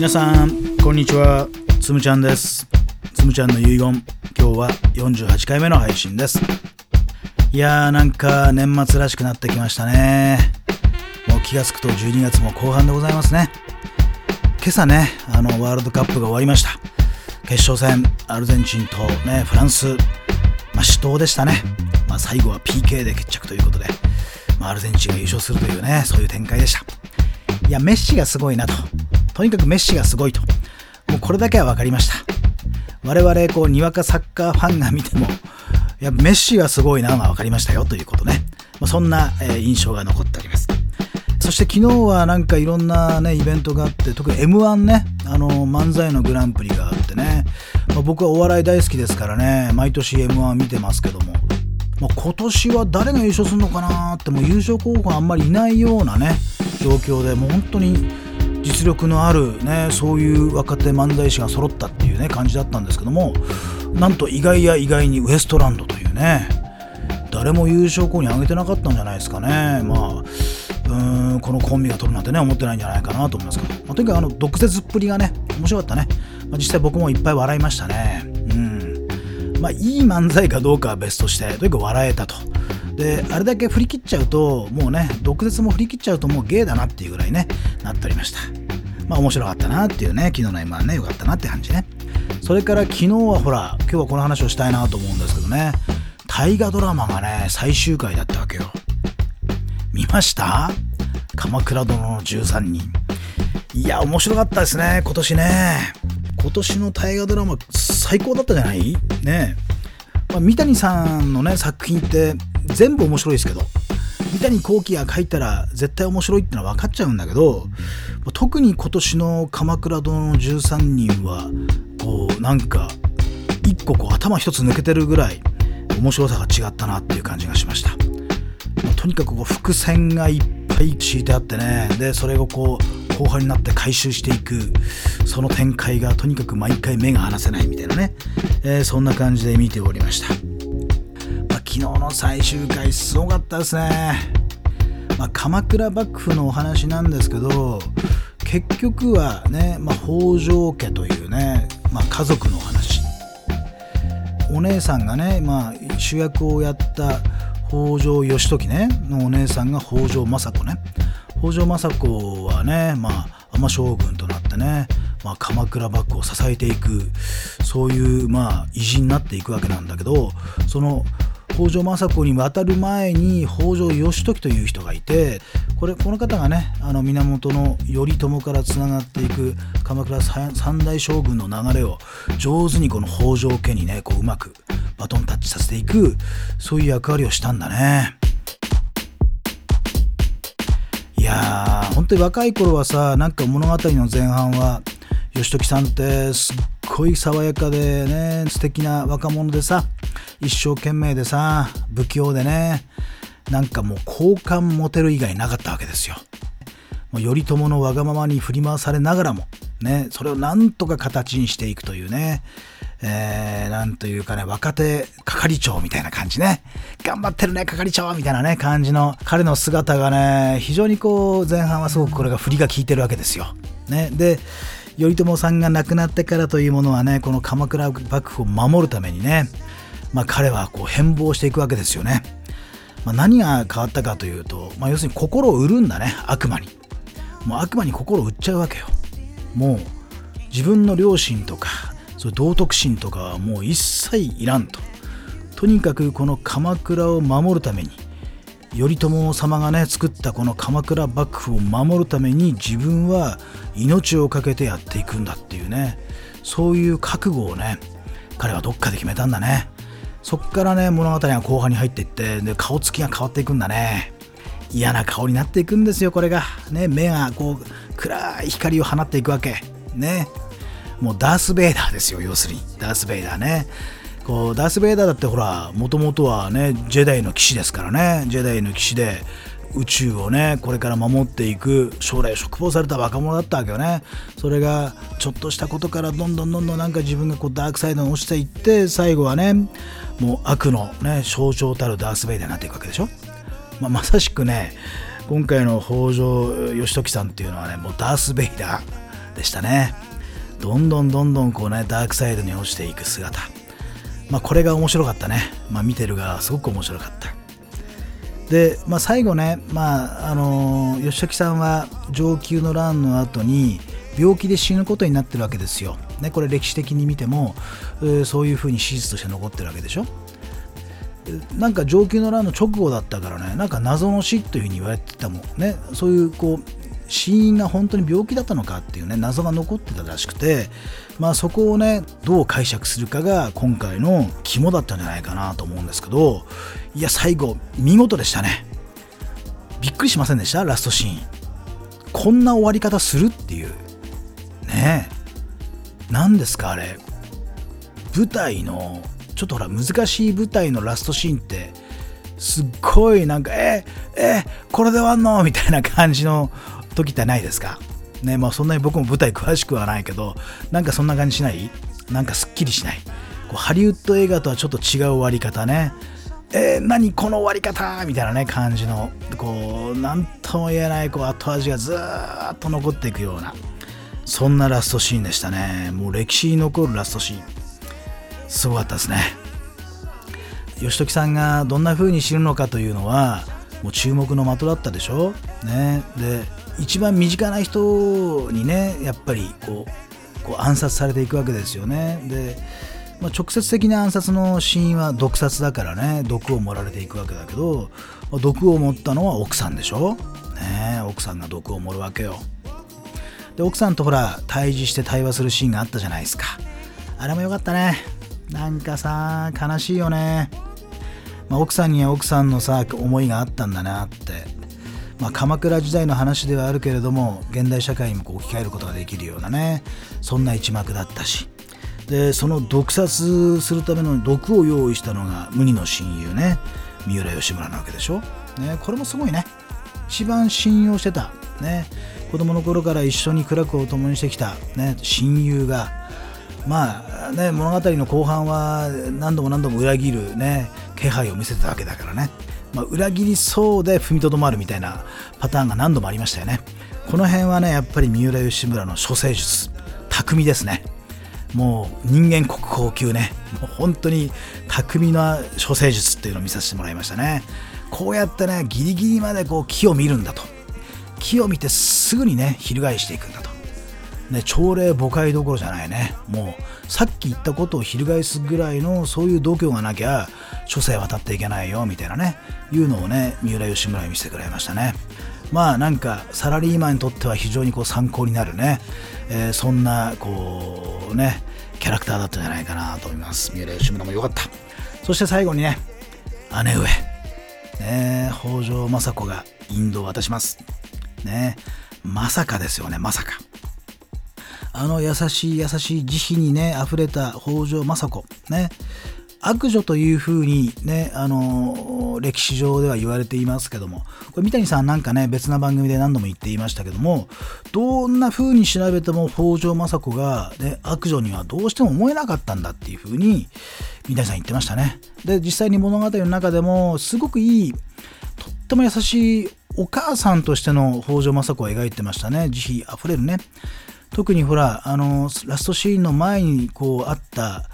皆さんこんにちは。つむちゃんです。つむちゃんの遺言。今日は48回目の配信です。いやーなんか年末らしくなってきましたね。もう気がつくと12月も後半でございますね。今朝ねあのワールドカップが終わりました。決勝戦アルゼンチンとねフランス。まあ、死闘でしたね、まあ、最後は PK で決着ということで、まあ、アルゼンチンが優勝するというねそういう展開でした。いやメッシがすごいなと。とにかくメッシがすごいと。もうこれだけは分かりました。我々こうにわかサッカーファンが見てもいやメッシはすごいなのが分かりましたよということね、まあ、そんな、えー、印象が残っております。そして昨日はなんかいろんなねイベントがあって特に m 1ねあの漫才のグランプリがあってね、まあ、僕はお笑い大好きですからね。毎年 m 1見てますけども、まあ、今年は誰が優勝するのかなってもう優勝候補があんまりいないようなね状況でもう本当に実力のあるねそういう若手漫才師が揃ったっていうね感じだったんですけどもなんと意外や意外にウエストランドというね誰も優勝候補に挙げてなかったんじゃないですかね。まあうんこのコンビが取るなんてね思ってないんじゃないかなと思いますけど、まあ、とにかくあの毒舌っぷりがね面白かったね、まあ、実際僕もいっぱい笑いましたね。うん。まあいい漫才かどうかは別としてとにかく笑えたと。であれだけ振り切っちゃうともうね毒舌も振り切っちゃうともうゲイだなっていうぐらいねなっておりました。まあ面白かったなっていうね昨日の M1 ねよかったなって感じね。それから昨日はほら今日はこの話をしたいなと思うんですけどね。大河ドラマがね最終回だったわけよ。見ました？鎌倉殿の13人。いや面白かったですね今年ね。今年の大河ドラマ最高だったじゃない？ね。まあ、三谷さんのね作品って全部面白いですけど。三谷幸喜が書いたら絶対面白いってのは分かっちゃうんだけど特に今年の「鎌倉殿の13人」はこうなんか一個こう頭一つ抜けてるぐらい面白さが違ったなっていう感じがしました。とにかくこう伏線がいっぱい敷いてあってね。でそれをこう後半になって回収していくその展開がとにかく毎回目が離せないみたいなね、えー、そんな感じで見ておりました、最終回すごかったですね、まあ、鎌倉幕府のお話なんですけど結局はね、まあ、北条家というね、まあ、家族のお話。お姉さんがね、まあ、主役をやった北条義時ねのお姉さんが北条政子ね。北条政子はねまあ尼将軍となってね、まあ、鎌倉幕府を支えていくそういうまあ偉人になっていくわけなんだけどその北条政子に渡る前に北条義時という人がいてこれこの方がねあの源頼朝からつながっていく鎌倉三大将軍の流れを上手にこの北条家にねこううまくバトンタッチさせていくそういう役割をしたんだね。いやー本当に若い頃はさなんか物語の前半は義時さんってすっごい爽やかでね素敵な若者でさ一生懸命でさ不器用でねなんかもう好感持てる以外なかったわけですよ。もう頼朝のわがままに振り回されながらもねそれをなんとか形にしていくというねえー、なんというかね、若手係長みたいな感じね。頑張ってるね、係長みたいなね、感じの彼の姿がね、非常にこう、前半はすごくこれが振りが効いてるわけですよ。ね。で、頼朝さんが亡くなってからというものはね、この鎌倉幕府を守るためにね、まあ彼はこう変貌していくわけですよね。まあ、何が変わったかというと、まあ、要するに心を売るんだね、悪魔に。もう悪魔に心を売っちゃうわけよ。もう自分の両親とかそういう道徳心とかはもう一切いらんととにかくこの鎌倉を守るために頼朝様がね作ったこの鎌倉幕府を守るために自分は命を懸けてやっていくんだっていうね。そういう覚悟をね彼はどっかで決めたんだね。そっからね物語が後半に入っていってで顔つきが変わっていくんだね。嫌な顔になっていくんですよこれが。ね目がこう暗い光を放っていくわけ。ね。もうダース・ベイダーですよ要するに。ダース・ベイダーね。こうダース・ベイダーだってほらもともとはねジェダイの騎士ですからね。ジェダイの騎士で宇宙をねこれから守っていく将来嘱望された若者だったわけよね。それがちょっとしたことからどんどんどんどんなんか自分がこうダークサイドに落ちていって最後はねもう悪のね象徴たるダース・ベイダーになっていくわけでしょ、まあ、まさしくね今回の北条義時さんっていうのはねもうダース・ベイダーでしたね。どんどんどんどんこうねダークサイドに落ちていく姿。まあこれが面白かったね、まあ、見てる側すごく面白かった。で、まあ、最後ね、まああのー、吉崎さんは上級の乱の後に病気で死ぬことになってるわけですよ、ね、これ歴史的に見ても、え、そういうふうに史実として残ってるわけでしょ。なんか上級の乱の直後だったからねなんか謎の死というふうに言われてたもんね。そういうこう死因が本当に病気だったのかっていうね謎が残ってたらしくてまあそこをねどう解釈するかが今回の肝だったんじゃないかなと思うんですけどいや最後見事でしたね。びっくりしませんでした？ラストシーン。こんな終わり方するっていう。ね。え何ですかあれ。舞台のちょっとほら難しい舞台のラストシーンってすっごいなんかええこれで終わんの？みたいな感じの時ってないですか？ねまあそんなに僕も舞台詳しくはないけどなんかそんな感じしない？なんかすっきりしない？こうハリウッド映画とはちょっと違う終わり方ね。えー、何この終わり方？みたいなね感じのこう何とも言えないこう後味がずっと残っていくようなそんなラストシーンでしたね。もう歴史に残るラストシーン。すごかったですね。義時さんがどんな風に死ぬのかというのはもう注目の的だったでしょ？ね。で一番身近な人にねやっぱりこうこう暗殺されていくわけですよね。で、まあ、直接的な暗殺の死因は毒殺だからね毒を盛られていくわけだけど毒を盛ったのは奥さんでしょ？ね奥さんが毒を盛るわけよ。で奥さんとほら対峙して対話するシーンがあったじゃないですか。あれもよかったね。なんかさ悲しいよね、まあ、奥さんには奥さんのさ思いがあったんだなって、まあ、鎌倉時代の話ではあるけれども現代社会にもこう置き換えることができるようなねそんな一幕だったし。でその毒殺するための毒を用意したのが無二の親友ね三浦義村なわけでしょ、ね、これもすごいね。一番信用してた、ね、子供の頃から一緒に苦楽を共にしてきた、ね、親友がまあね物語の後半は何度も何度も裏切るね気配を見せてたわけだからね、まあ、裏切りそうで踏みとどまるみたいなパターンが何度もありましたよね。この辺はねやっぱり三浦義村の処世術巧みですね。もう人間国宝級ね。もう本当に巧みな処世術っていうのを見させてもらいましたね。こうやってねギリギリまでこう木を見るんだと。木を見てすぐにね翻していくんだと。ね、朝礼誤解どころじゃないね。もう、さっき言ったことを翻すぐらいの、そういう度胸がなきゃ、諸生渡っていけないよ、みたいなね、いうのをね、三浦義村に見せてくれましたね。まあなんか、サラリーマンにとっては非常にこう参考になるね、えー、そんな、こう、ね、キャラクターだったんじゃないかなと思います。三浦義村も良かった。そして最後にね、姉上。ね、北条政子がインドを渡します。ね、まさかですよね、まさか。あの優しい優しい慈悲にね、溢れた北条政子。ね。悪女というふうにね、あのー、歴史上では言われていますけども、これ三谷さんなんかね、別な番組で何度も言っていましたけども、どんな風に調べても北条政子が、ね、悪女にはどうしても思えなかったんだっていうふうに、三谷さん言ってましたね。で、実際に物語の中でも、すごくいい、とっても優しいお母さんとしての北条政子を描いてましたね。慈悲あふれるね。特にほらあのラストシーンの前にこうあった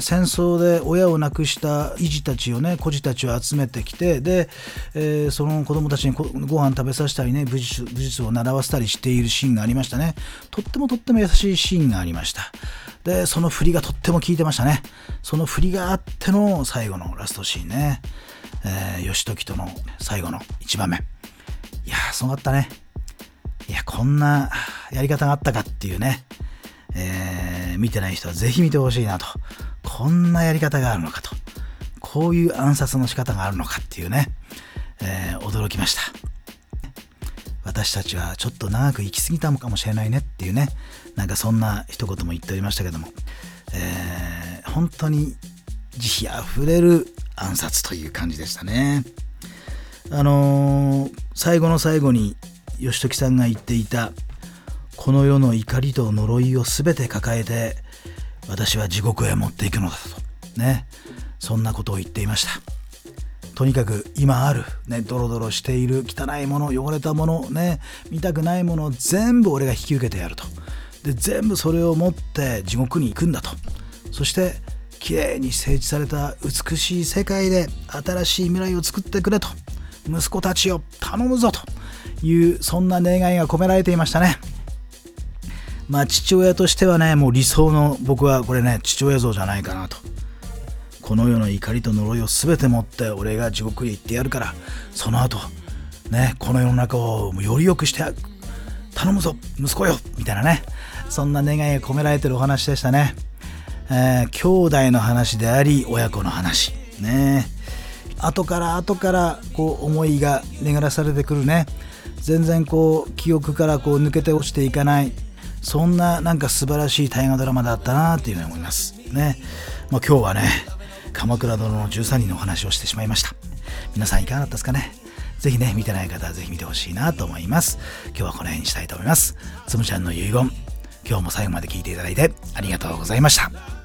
戦争で親を亡くした遺児たちをね孤児たちを集めてきてで、えー、その子供たちにご飯食べさせたりね武術を習わせたりしているシーンがありましたね。とってもとっても優しいシーンがありました。でその振りがとっても効いてましたね。その振りがあっての最後のラストシーンね、えー、義時との最後の1番目いやーすごかったね。いや、こんなやり方があったかっていうね、えー、見てない人はぜひ見てほしいなと。こんなやり方があるのかと。こういう暗殺の仕方があるのかっていうね、えー、驚きました。私たちはちょっと長く生きすぎたのかもしれないねっていうね、なんかそんな一言も言っておりましたけども、えー、本当に慈悲あふれる暗殺という感じでしたね。あのー、最後の最後に義時さんが言っていたこの世の怒りと呪いを全て抱えて私は地獄へ持っていくのだとねそんなことを言っていました。とにかく今ある、ね、ドロドロしている汚いもの汚れたものね見たくないものを全部俺が引き受けてやると。で全部それを持って地獄に行くんだと。そしてきれいに整地された美しい世界で新しい未来を作ってくれと。息子たちを頼むぞというそんな願いが込められていましたね。まあ父親としてはねもう理想の僕はこれね父親像じゃないかなと。この世の怒りと呪いを全て持って俺が地獄に行ってやるからその後ねこの世の中をより良くして頼むぞ息子よみたいなね。そんな願いが込められてるお話でしたね、えー、兄弟の話であり親子の話。ね。後から後からこう思いが巡らされてくるね。全然こう記憶からこう抜けて落ちていかない。そんななんか素晴らしい大河ドラマだったなっていうふうに思います。ね、まあ、今日はね鎌倉殿の13人のお話をしてしまいました。皆さんいかがだったですかね？ぜひね見てない方はぜひ見てほしいなと思います。今日はこの辺にしたいと思います。つむちゃんの遺言今日も最後まで聞いていただいてありがとうございました。